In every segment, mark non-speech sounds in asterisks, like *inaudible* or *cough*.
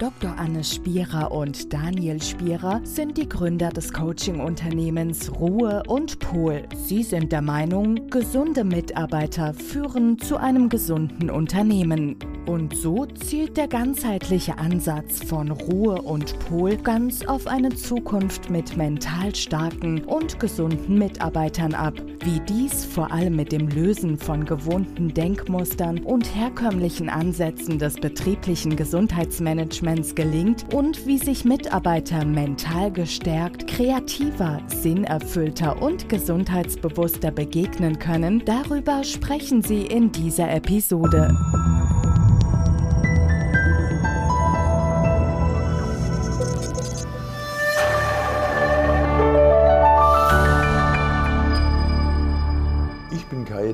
Dr. Anne Spierer und Daniel Spierer sind die Gründer des Coaching-Unternehmens Ruhe und Pol. Sie sind der Meinung, gesunde Mitarbeiter führen zu einem gesunden Unternehmen. Und so zielt der ganzheitliche Ansatz von Ruhe und Pol ganz auf eine Zukunft mit mental starken und gesunden Mitarbeitern ab. Wie dies vor allem mit dem Lösen von gewohnten Denkmustern und herkömmlichen Ansätzen des betrieblichen Gesundheitsmanagements gelingt und wie sich Mitarbeiter mental gestärkt, kreativer, sinnerfüllter und gesundheitsbewusster begegnen können, darüber sprechen sie in dieser Episode.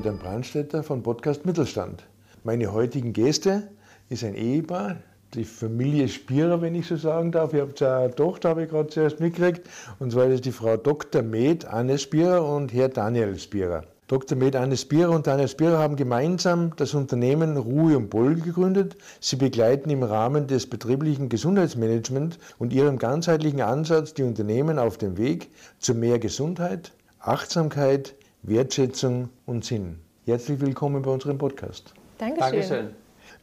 Dan Brandstätter von Podcast Mittelstand. Meine heutigen Gäste ist ein Ehepaar, die Familie Spierer, wenn ich so sagen darf. Ihr habt eine Tochter, habe ich gerade zuerst mitgekriegt. Und zwar ist die Frau Dr. Med Anne Spierer und Herr Daniel Spierer. Dr. Med Anne Spierer und Daniel Spierer haben gemeinsam das Unternehmen Ruhe und Boll gegründet. Sie begleiten im Rahmen des betrieblichen Gesundheitsmanagements und ihrem ganzheitlichen Ansatz die Unternehmen auf dem Weg zu mehr Gesundheit, Achtsamkeit, Wertschätzung und Sinn. Herzlich willkommen bei unserem Podcast. Dankeschön. Dankeschön.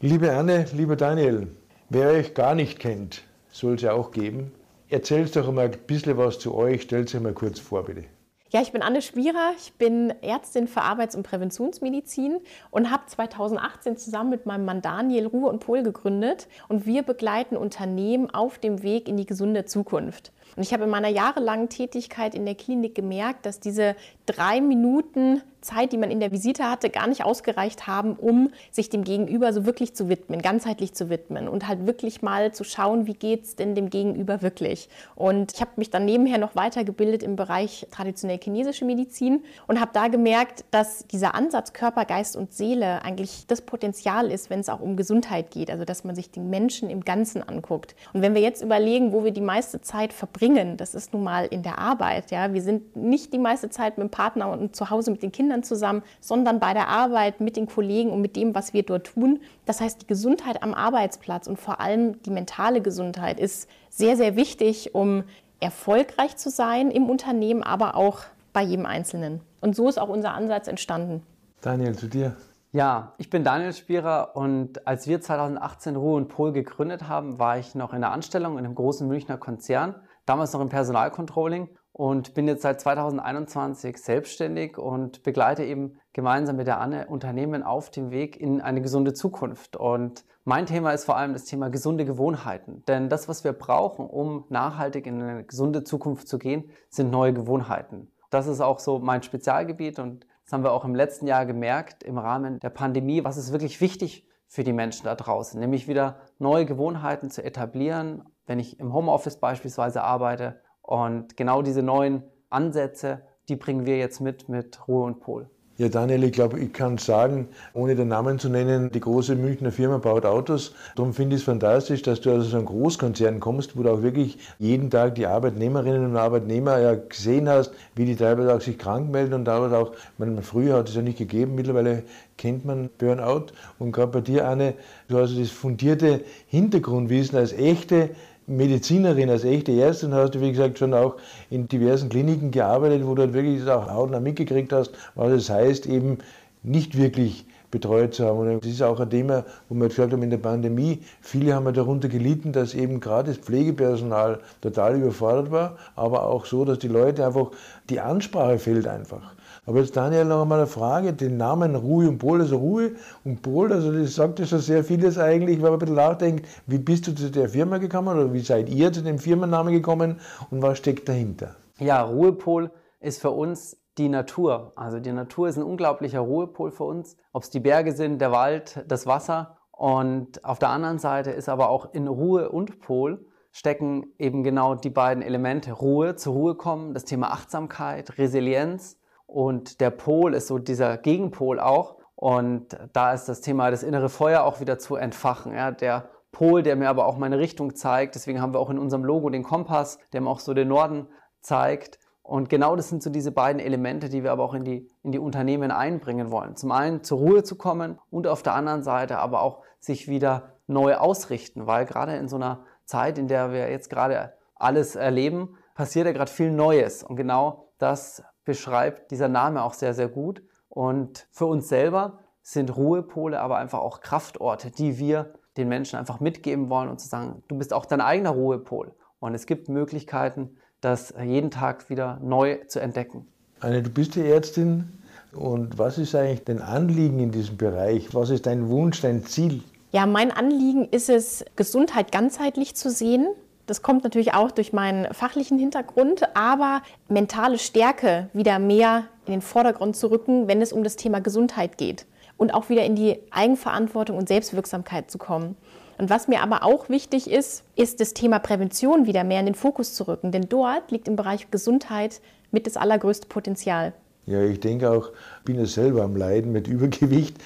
Liebe Anne, lieber Daniel, Wer euch gar nicht kennt, soll es ja auch geben. Erzählt doch mal ein bisschen was zu euch, stellt euch mal kurz vor, bitte. Ja, ich bin Anne Spierer, ich bin Ärztin für Arbeits- und Präventionsmedizin und habe 2018 zusammen mit meinem Mann Daniel Ruhe und Pol gegründet und wir begleiten Unternehmen auf dem Weg in die gesunde Zukunft. Und ich habe in meiner jahrelangen Tätigkeit in der Klinik gemerkt, dass diese drei Minuten Zeit, die man in der Visite hatte, gar nicht ausgereicht haben, um sich dem Gegenüber so wirklich zu widmen, ganzheitlich zu widmen und halt wirklich mal zu schauen, wie geht es denn dem Gegenüber wirklich. Und ich habe mich dann nebenher noch weitergebildet im Bereich traditionell chinesische Medizin und habe da gemerkt, dass dieser Ansatz Körper, Geist und Seele eigentlich das Potenzial ist, wenn es auch um Gesundheit geht, also dass man sich den Menschen im Ganzen anguckt. Und wenn wir jetzt überlegen, wo wir die meiste Zeit verbringen, das ist nun mal in der Arbeit, ja, wir sind nicht die meiste Zeit mit dem Partner und zu Hause mit den Kindern zusammen, sondern bei der Arbeit mit den Kollegen und mit dem, was wir dort tun. Das heißt, die Gesundheit am Arbeitsplatz und vor allem die mentale Gesundheit ist sehr, sehr wichtig, um erfolgreich zu sein im Unternehmen, aber auch bei jedem Einzelnen. Und so ist auch unser Ansatz entstanden. Daniel, zu dir. Ja, ich bin Daniel Spierer und als wir 2018 Ruhe und Pol gegründet haben, war ich noch in der Anstellung in einem großen Münchner Konzern, damals noch im Personalcontrolling und bin jetzt seit 2021 selbstständig und begleite eben gemeinsam mit der Anne Unternehmen auf dem Weg in eine gesunde Zukunft. Und mein Thema ist vor allem das Thema gesunde Gewohnheiten. Denn das, was wir brauchen, um nachhaltig in eine gesunde Zukunft zu gehen, sind neue Gewohnheiten. Das ist auch so mein Spezialgebiet und das haben wir auch im letzten Jahr gemerkt im Rahmen der Pandemie, was ist wirklich wichtig für die Menschen da draußen, nämlich wieder neue Gewohnheiten zu etablieren. Wenn ich im Homeoffice beispielsweise arbeite, und genau diese neuen Ansätze, die bringen wir jetzt mit mit Ruhe und Pol. Ja, Daniel, ich glaube, ich kann sagen, ohne den Namen zu nennen, die große Münchner Firma baut Autos. Darum finde ich es fantastisch, dass du aus so einem Großkonzern kommst, wo du auch wirklich jeden Tag die Arbeitnehmerinnen und Arbeitnehmer ja gesehen hast, wie die teilweise auch sich krank melden und teilweise auch, man, früher hat es ja nicht gegeben, mittlerweile kennt man Burnout. Und gerade bei dir, Anne, du hast das fundierte Hintergrundwissen als echte Medizinerin, als echte Ärztin hast du, wie gesagt, schon auch in diversen Kliniken gearbeitet, wo du halt wirklich auch hautnah mitgekriegt hast, was es heißt, eben nicht wirklich betreut zu haben. Und das ist auch ein Thema, wo wir gesagt haben, in der Pandemie, viele haben darunter gelitten, dass eben gerade das Pflegepersonal total überfordert war, aber auch so, dass die Leute einfach, die Ansprache fehlt einfach. Aber jetzt Daniel noch einmal eine Frage, den Namen Ruhe und Pol, also Ruhe und Pol, also das sagt ja schon sehr vieles eigentlich, wenn man ein bisschen nachdenkt, wie bist du zu der Firma gekommen oder wie seid ihr zu dem Firmennamen gekommen und was steckt dahinter? Ja, Ruhepol ist für uns die Natur. Also die Natur ist ein unglaublicher Ruhepol für uns, ob es die Berge sind, der Wald, das Wasser. Und auf der anderen Seite ist aber auch in Ruhe und Pol stecken eben genau die beiden Elemente. Ruhe, zur Ruhe kommen, das Thema Achtsamkeit, Resilienz und der Pol ist so dieser Gegenpol auch. Und da ist das Thema das innere Feuer auch wieder zu entfachen. Ja, der Pol, der mir aber auch meine Richtung zeigt. Deswegen haben wir auch in unserem Logo den Kompass, der mir auch so den Norden zeigt. Und genau das sind so diese beiden Elemente, die wir aber auch in die, in die Unternehmen einbringen wollen. Zum einen zur Ruhe zu kommen und auf der anderen Seite aber auch sich wieder neu ausrichten, weil gerade in so einer Zeit, in der wir jetzt gerade alles erleben, passiert ja gerade viel Neues. Und genau das beschreibt dieser Name auch sehr, sehr gut. Und für uns selber sind Ruhepole aber einfach auch Kraftorte, die wir den Menschen einfach mitgeben wollen und zu sagen, du bist auch dein eigener Ruhepol. Und es gibt Möglichkeiten, das jeden Tag wieder neu zu entdecken. Anne, du bist die Ärztin und was ist eigentlich dein Anliegen in diesem Bereich? Was ist dein Wunsch, dein Ziel? Ja, mein Anliegen ist es, Gesundheit ganzheitlich zu sehen. Das kommt natürlich auch durch meinen fachlichen Hintergrund, aber mentale Stärke wieder mehr in den Vordergrund zu rücken, wenn es um das Thema Gesundheit geht und auch wieder in die Eigenverantwortung und Selbstwirksamkeit zu kommen. Und was mir aber auch wichtig ist, ist das Thema Prävention wieder mehr in den Fokus zu rücken, denn dort liegt im Bereich Gesundheit mit das allergrößte Potenzial. Ja, ich denke auch, ich bin ja selber am Leiden mit *laughs* Übergewicht.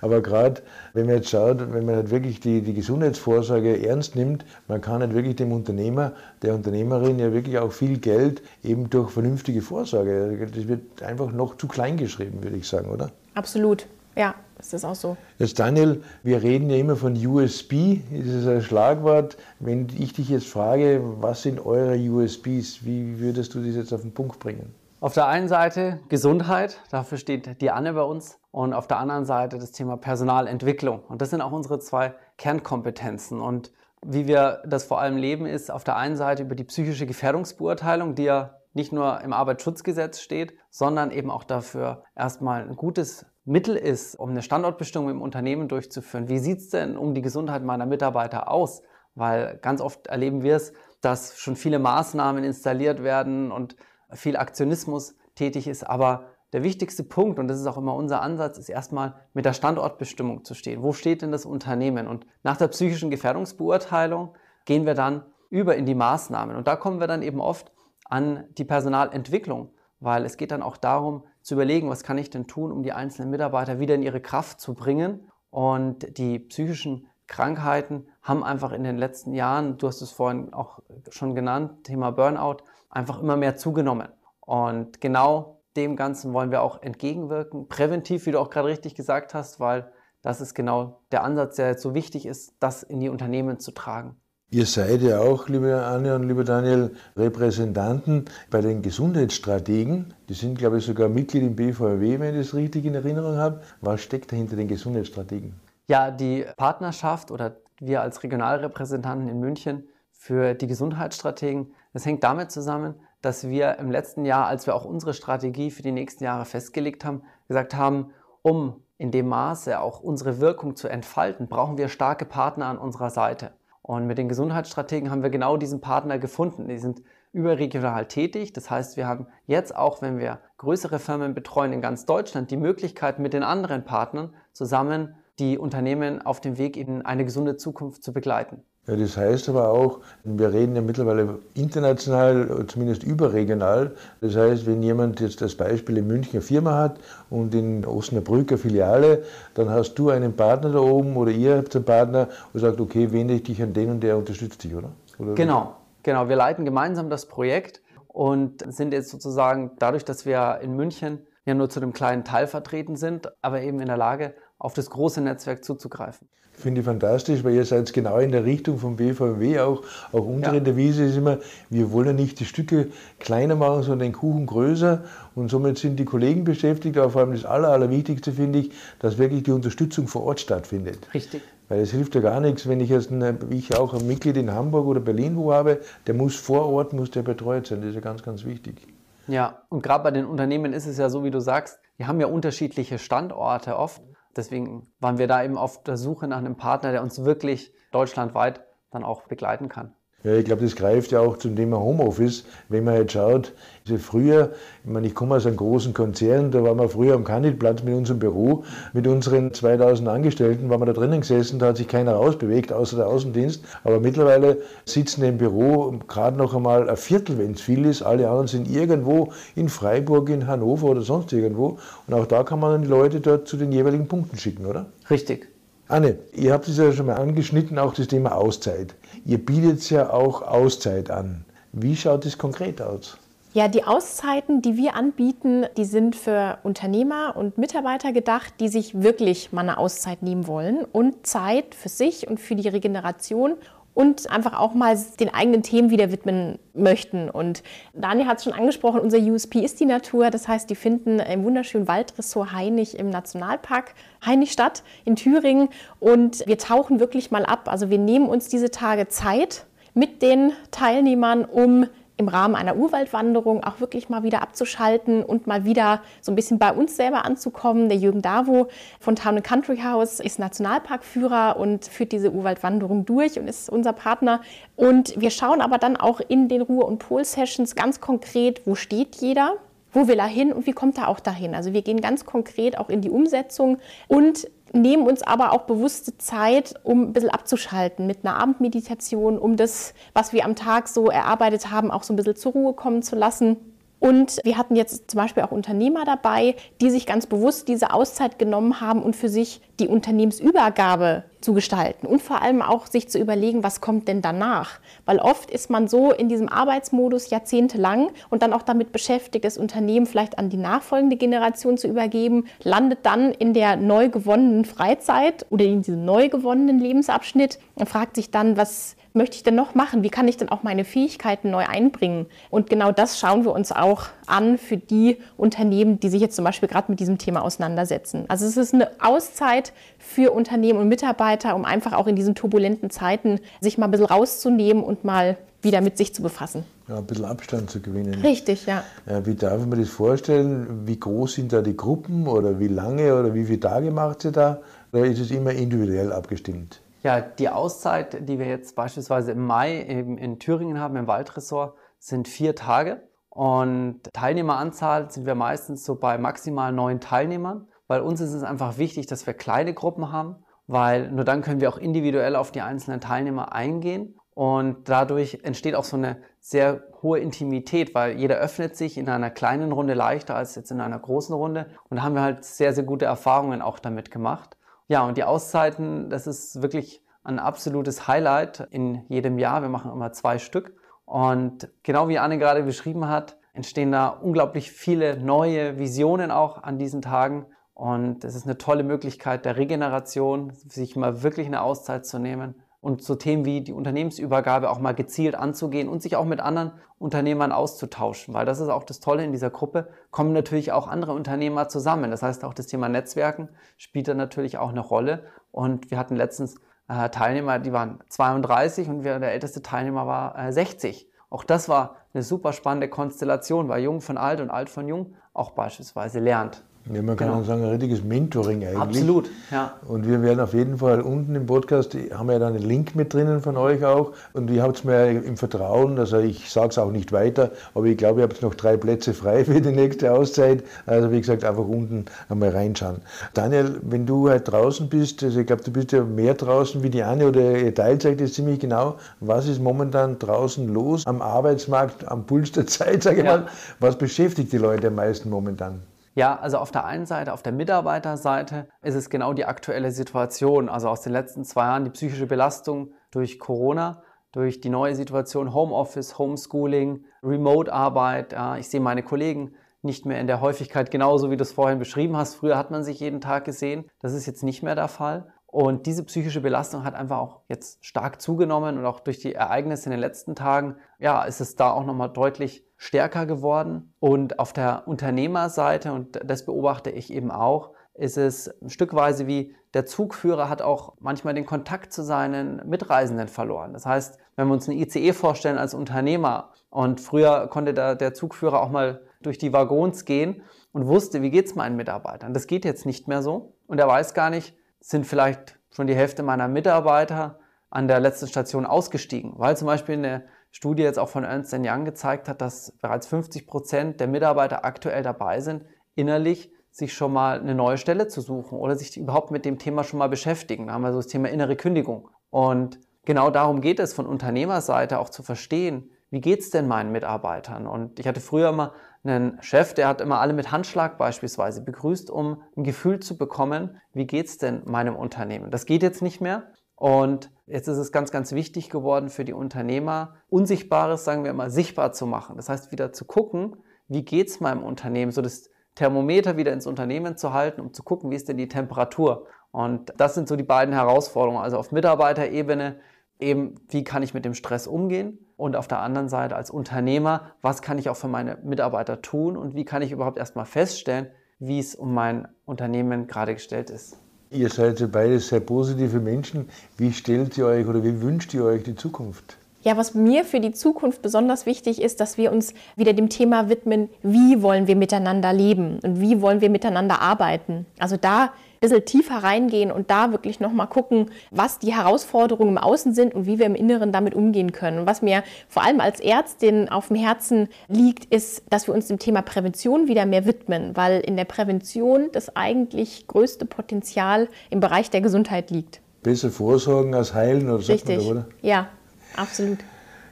Aber gerade wenn man jetzt schaut, wenn man halt wirklich die, die Gesundheitsvorsorge ernst nimmt, man kann halt wirklich dem Unternehmer, der Unternehmerin ja wirklich auch viel Geld eben durch vernünftige Vorsorge. Das wird einfach noch zu klein geschrieben, würde ich sagen, oder? Absolut. Ja, ist das auch so. Jetzt Daniel, wir reden ja immer von USB, das ist ein Schlagwort. Wenn ich dich jetzt frage, was sind eure USBs, wie würdest du das jetzt auf den Punkt bringen? Auf der einen Seite Gesundheit, dafür steht die Anne bei uns, und auf der anderen Seite das Thema Personalentwicklung. Und das sind auch unsere zwei Kernkompetenzen. Und wie wir das vor allem leben, ist auf der einen Seite über die psychische Gefährdungsbeurteilung, die ja nicht nur im Arbeitsschutzgesetz steht, sondern eben auch dafür erstmal ein gutes Mittel ist, um eine Standortbestimmung im Unternehmen durchzuführen. Wie sieht es denn um die Gesundheit meiner Mitarbeiter aus? Weil ganz oft erleben wir es, dass schon viele Maßnahmen installiert werden und viel Aktionismus tätig ist. Aber der wichtigste Punkt, und das ist auch immer unser Ansatz, ist erstmal mit der Standortbestimmung zu stehen. Wo steht denn das Unternehmen? Und nach der psychischen Gefährdungsbeurteilung gehen wir dann über in die Maßnahmen. Und da kommen wir dann eben oft an die Personalentwicklung, weil es geht dann auch darum, zu überlegen, was kann ich denn tun, um die einzelnen Mitarbeiter wieder in ihre Kraft zu bringen. Und die psychischen Krankheiten haben einfach in den letzten Jahren, du hast es vorhin auch schon genannt, Thema Burnout, einfach immer mehr zugenommen. Und genau dem Ganzen wollen wir auch entgegenwirken, präventiv, wie du auch gerade richtig gesagt hast, weil das ist genau der Ansatz, der jetzt so wichtig ist, das in die Unternehmen zu tragen. Ihr seid ja auch, liebe Anne und lieber Daniel, Repräsentanten bei den Gesundheitsstrategen. Die sind, glaube ich, sogar Mitglied im BVW, wenn ich das richtig in Erinnerung habe. Was steckt dahinter den Gesundheitsstrategen? Ja, die Partnerschaft oder wir als Regionalrepräsentanten in München für die Gesundheitsstrategen, das hängt damit zusammen, dass wir im letzten Jahr, als wir auch unsere Strategie für die nächsten Jahre festgelegt haben, gesagt haben, um in dem Maße auch unsere Wirkung zu entfalten, brauchen wir starke Partner an unserer Seite. Und mit den Gesundheitsstrategen haben wir genau diesen Partner gefunden. Die sind überregional tätig. Das heißt, wir haben jetzt auch, wenn wir größere Firmen betreuen in ganz Deutschland, die Möglichkeit, mit den anderen Partnern zusammen die Unternehmen auf dem Weg in eine gesunde Zukunft zu begleiten. Ja, das heißt aber auch, wir reden ja mittlerweile international, zumindest überregional. Das heißt, wenn jemand jetzt das Beispiel in München eine Firma hat und in Osnabrück eine Filiale, dann hast du einen Partner da oben oder ihr habt einen Partner und sagt, okay, wende ich dich an den und der unterstützt dich, oder? oder genau, genau. Wir leiten gemeinsam das Projekt und sind jetzt sozusagen dadurch, dass wir in München ja nur zu einem kleinen Teil vertreten sind, aber eben in der Lage, auf das große Netzwerk zuzugreifen. Finde ich fantastisch, weil ihr seid genau in der Richtung vom BVMW auch. Auch unsere ja. Devise ist immer, wir wollen nicht die Stücke kleiner machen, sondern den Kuchen größer. Und somit sind die Kollegen beschäftigt, aber vor allem das Aller, Allerwichtigste finde ich, dass wirklich die Unterstützung vor Ort stattfindet. Richtig. Weil es hilft ja gar nichts, wenn ich jetzt, ein, ich auch ein Mitglied in Hamburg oder Berlin wo habe, der muss vor Ort, muss der betreut sein. Das ist ja ganz, ganz wichtig. Ja, und gerade bei den Unternehmen ist es ja so, wie du sagst, die haben ja unterschiedliche Standorte oft. Deswegen waren wir da eben auf der Suche nach einem Partner, der uns wirklich deutschlandweit dann auch begleiten kann. Ja, ich glaube, das greift ja auch zum Thema Homeoffice. Wenn man jetzt schaut, also früher, ich meine, ich komme aus einem großen Konzern, da waren wir früher am Kandidplatz mit unserem Büro, mit unseren 2000 Angestellten, waren wir da drinnen gesessen, da hat sich keiner rausbewegt, außer der Außendienst. Aber mittlerweile sitzen im Büro gerade noch einmal ein Viertel, wenn es viel ist. Alle anderen sind irgendwo in Freiburg, in Hannover oder sonst irgendwo. Und auch da kann man die Leute dort zu den jeweiligen Punkten schicken, oder? Richtig. Anne, ihr habt es ja schon mal angeschnitten, auch das Thema Auszeit. Ihr bietet ja auch Auszeit an. Wie schaut es konkret aus? Ja, die Auszeiten, die wir anbieten, die sind für Unternehmer und Mitarbeiter gedacht, die sich wirklich mal eine Auszeit nehmen wollen und Zeit für sich und für die Regeneration und einfach auch mal den eigenen Themen wieder widmen möchten. Und Daniel hat es schon angesprochen, unser USP ist die Natur. Das heißt, die finden im wunderschönen Waldressort Heinig im Nationalpark Heinig statt in Thüringen. Und wir tauchen wirklich mal ab. Also wir nehmen uns diese Tage Zeit mit den Teilnehmern, um im Rahmen einer Urwaldwanderung auch wirklich mal wieder abzuschalten und mal wieder so ein bisschen bei uns selber anzukommen. Der Jürgen Davo von Town Country House ist Nationalparkführer und führt diese Urwaldwanderung durch und ist unser Partner. Und wir schauen aber dann auch in den Ruhe- und Pol-Sessions ganz konkret, wo steht jeder, wo will er hin und wie kommt er auch dahin. Also wir gehen ganz konkret auch in die Umsetzung und nehmen uns aber auch bewusste Zeit, um ein bisschen abzuschalten mit einer Abendmeditation, um das, was wir am Tag so erarbeitet haben, auch so ein bisschen zur Ruhe kommen zu lassen. Und wir hatten jetzt zum Beispiel auch Unternehmer dabei, die sich ganz bewusst diese Auszeit genommen haben und für sich die Unternehmensübergabe zu gestalten und vor allem auch sich zu überlegen, was kommt denn danach. Weil oft ist man so in diesem Arbeitsmodus jahrzehntelang und dann auch damit beschäftigt, das Unternehmen vielleicht an die nachfolgende Generation zu übergeben, landet dann in der neu gewonnenen Freizeit oder in diesem neu gewonnenen Lebensabschnitt und fragt sich dann, was möchte ich denn noch machen? Wie kann ich denn auch meine Fähigkeiten neu einbringen? Und genau das schauen wir uns auch an für die Unternehmen, die sich jetzt zum Beispiel gerade mit diesem Thema auseinandersetzen. Also es ist eine Auszeit für Unternehmen und Mitarbeiter, um einfach auch in diesen turbulenten Zeiten sich mal ein bisschen rauszunehmen und mal wieder mit sich zu befassen. Ja, ein bisschen Abstand zu gewinnen. Richtig, ja. ja. Wie darf man das vorstellen? Wie groß sind da die Gruppen oder wie lange oder wie viele Tage macht sie da? Oder ist es immer individuell abgestimmt? Ja, die Auszeit, die wir jetzt beispielsweise im Mai eben in Thüringen haben, im Waldressort, sind vier Tage. Und Teilnehmeranzahl sind wir meistens so bei maximal neun Teilnehmern, weil uns ist es einfach wichtig, dass wir kleine Gruppen haben, weil nur dann können wir auch individuell auf die einzelnen Teilnehmer eingehen. Und dadurch entsteht auch so eine sehr hohe Intimität, weil jeder öffnet sich in einer kleinen Runde leichter als jetzt in einer großen Runde. Und da haben wir halt sehr, sehr gute Erfahrungen auch damit gemacht. Ja, und die Auszeiten, das ist wirklich ein absolutes Highlight in jedem Jahr. Wir machen immer zwei Stück. Und genau wie Anne gerade beschrieben hat, entstehen da unglaublich viele neue Visionen auch an diesen Tagen. Und es ist eine tolle Möglichkeit der Regeneration, sich mal wirklich eine Auszeit zu nehmen und so Themen wie die Unternehmensübergabe auch mal gezielt anzugehen und sich auch mit anderen Unternehmern auszutauschen, weil das ist auch das Tolle in dieser Gruppe, kommen natürlich auch andere Unternehmer zusammen. Das heißt, auch das Thema Netzwerken spielt da natürlich auch eine Rolle. Und wir hatten letztens äh, Teilnehmer, die waren 32 und wir, der älteste Teilnehmer war äh, 60. Auch das war eine super spannende Konstellation, weil Jung von Alt und Alt von Jung auch beispielsweise lernt. Ja, man kann genau. auch sagen, ein richtiges Mentoring eigentlich. Absolut, ja. Und wir werden auf jeden Fall unten im Podcast, haben wir ja da einen Link mit drinnen von euch auch. Und ihr habt es mir im Vertrauen, also ich sage es auch nicht weiter, aber ich glaube, ihr habt noch drei Plätze frei *laughs* für die nächste Auszeit. Also wie gesagt, einfach unten einmal reinschauen. Daniel, wenn du halt draußen bist, also ich glaube, du bist ja mehr draußen wie die Anne oder ihr euch das ziemlich genau. Was ist momentan draußen los am Arbeitsmarkt, am Puls der Zeit, sage ich ja. mal? Was beschäftigt die Leute am meisten momentan? Ja, also auf der einen Seite, auf der Mitarbeiterseite ist es genau die aktuelle Situation. Also aus den letzten zwei Jahren die psychische Belastung durch Corona, durch die neue Situation Homeoffice, Homeschooling, Remote-Arbeit. Ja, ich sehe meine Kollegen nicht mehr in der Häufigkeit genauso, wie du es vorhin beschrieben hast. Früher hat man sich jeden Tag gesehen. Das ist jetzt nicht mehr der Fall. Und diese psychische Belastung hat einfach auch jetzt stark zugenommen und auch durch die Ereignisse in den letzten Tagen, ja, ist es da auch nochmal deutlich stärker geworden. Und auf der Unternehmerseite, und das beobachte ich eben auch, ist es stückweise wie der Zugführer hat auch manchmal den Kontakt zu seinen Mitreisenden verloren. Das heißt, wenn wir uns einen ICE vorstellen als Unternehmer und früher konnte der, der Zugführer auch mal durch die Waggons gehen und wusste, wie geht's meinen Mitarbeitern. Das geht jetzt nicht mehr so und er weiß gar nicht, sind vielleicht schon die Hälfte meiner Mitarbeiter an der letzten Station ausgestiegen, weil zum Beispiel eine Studie jetzt auch von Ernst Young gezeigt hat, dass bereits 50 Prozent der Mitarbeiter aktuell dabei sind, innerlich sich schon mal eine neue Stelle zu suchen oder sich überhaupt mit dem Thema schon mal beschäftigen. Da haben wir so das Thema innere Kündigung. Und genau darum geht es von Unternehmerseite auch zu verstehen, wie geht es denn meinen Mitarbeitern? Und ich hatte früher mal einen Chef, der hat immer alle mit Handschlag beispielsweise begrüßt, um ein Gefühl zu bekommen, wie geht es denn meinem Unternehmen. Das geht jetzt nicht mehr. Und jetzt ist es ganz, ganz wichtig geworden für die Unternehmer, Unsichtbares, sagen wir mal, sichtbar zu machen. Das heißt, wieder zu gucken, wie geht es meinem Unternehmen, so das Thermometer wieder ins Unternehmen zu halten, um zu gucken, wie ist denn die Temperatur. Und das sind so die beiden Herausforderungen. Also auf Mitarbeiterebene eben, wie kann ich mit dem Stress umgehen? Und auf der anderen Seite als Unternehmer, was kann ich auch für meine Mitarbeiter tun und wie kann ich überhaupt erstmal feststellen, wie es um mein Unternehmen gerade gestellt ist? Ihr seid ja beide sehr positive Menschen. Wie stellt ihr euch oder wie wünscht ihr euch die Zukunft? Ja, was mir für die Zukunft besonders wichtig ist, dass wir uns wieder dem Thema widmen, wie wollen wir miteinander leben und wie wollen wir miteinander arbeiten. Also da bisschen tiefer reingehen und da wirklich nochmal gucken, was die Herausforderungen im Außen sind und wie wir im Inneren damit umgehen können. Und was mir vor allem als Ärztin auf dem Herzen liegt, ist, dass wir uns dem Thema Prävention wieder mehr widmen, weil in der Prävention das eigentlich größte Potenzial im Bereich der Gesundheit liegt. Besser vorsorgen als heilen, oder Richtig. sagt man da, oder? Ja, absolut.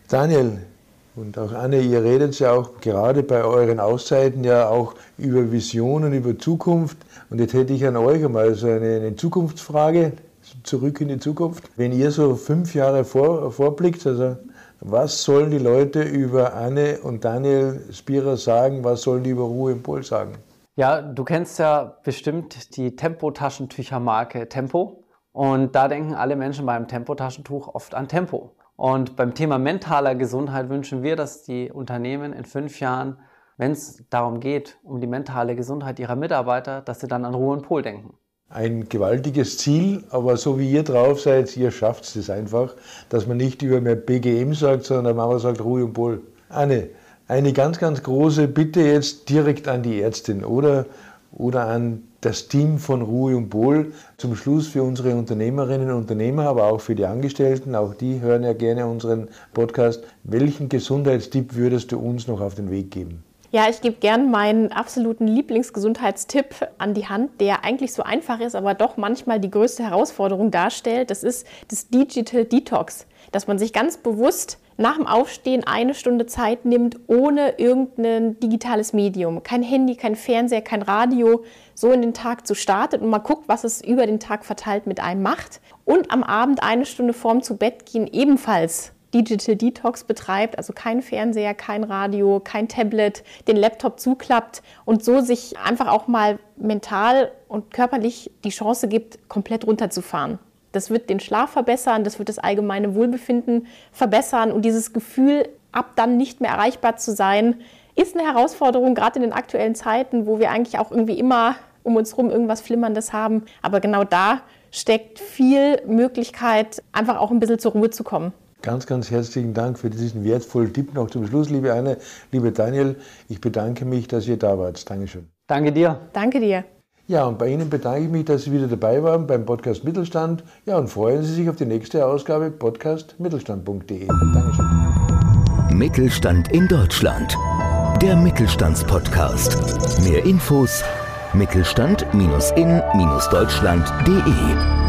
Daniel, und auch Anne, ihr redet ja auch gerade bei euren Auszeiten ja auch über Visionen, über Zukunft. Und jetzt hätte ich an euch einmal so eine, eine Zukunftsfrage, zurück in die Zukunft. Wenn ihr so fünf Jahre vor, vorblickt, also was sollen die Leute über Anne und Daniel Spierer sagen? Was sollen die über Ruhe im Pol sagen? Ja, du kennst ja bestimmt die Tempo-Taschentücher-Marke Tempo. Und da denken alle Menschen beim Tempo-Taschentuch oft an Tempo. Und beim Thema mentaler Gesundheit wünschen wir, dass die Unternehmen in fünf Jahren, wenn es darum geht, um die mentale Gesundheit ihrer Mitarbeiter, dass sie dann an Ruhe und Pol denken. Ein gewaltiges Ziel, aber so wie ihr drauf seid, ihr schafft es einfach, dass man nicht über mehr BGM sagt, sondern Mama sagt Ruhe und Pol. Anne, eine ganz, ganz große Bitte jetzt direkt an die Ärztin oder, oder an das Team von Ruhe und Wohl zum Schluss für unsere Unternehmerinnen und Unternehmer, aber auch für die Angestellten, auch die hören ja gerne unseren Podcast. Welchen Gesundheitstipp würdest du uns noch auf den Weg geben? Ja, ich gebe gern meinen absoluten Lieblingsgesundheitstipp an die Hand, der eigentlich so einfach ist, aber doch manchmal die größte Herausforderung darstellt. Das ist das Digital Detox, dass man sich ganz bewusst nach dem Aufstehen eine Stunde Zeit nimmt, ohne irgendein digitales Medium, kein Handy, kein Fernseher, kein Radio, so in den Tag zu starten und mal guckt, was es über den Tag verteilt mit einem macht. Und am Abend eine Stunde vorm zu Bett gehen ebenfalls Digital Detox betreibt, also kein Fernseher, kein Radio, kein Tablet, den Laptop zuklappt und so sich einfach auch mal mental und körperlich die Chance gibt, komplett runterzufahren. Das wird den Schlaf verbessern, das wird das allgemeine Wohlbefinden verbessern und dieses Gefühl, ab dann nicht mehr erreichbar zu sein, ist eine Herausforderung, gerade in den aktuellen Zeiten, wo wir eigentlich auch irgendwie immer um uns herum irgendwas Flimmerndes haben. Aber genau da steckt viel Möglichkeit, einfach auch ein bisschen zur Ruhe zu kommen. Ganz, ganz herzlichen Dank für diesen wertvollen Tipp noch zum Schluss, liebe Anne, liebe Daniel. Ich bedanke mich, dass ihr da wart. Dankeschön. Danke dir. Danke dir. Ja, und bei Ihnen bedanke ich mich, dass Sie wieder dabei waren beim Podcast Mittelstand. Ja, und freuen Sie sich auf die nächste Ausgabe podcastmittelstand.de. Dankeschön. Mittelstand in Deutschland. Der Mittelstandspodcast. Mehr Infos Mittelstand-in-deutschland.de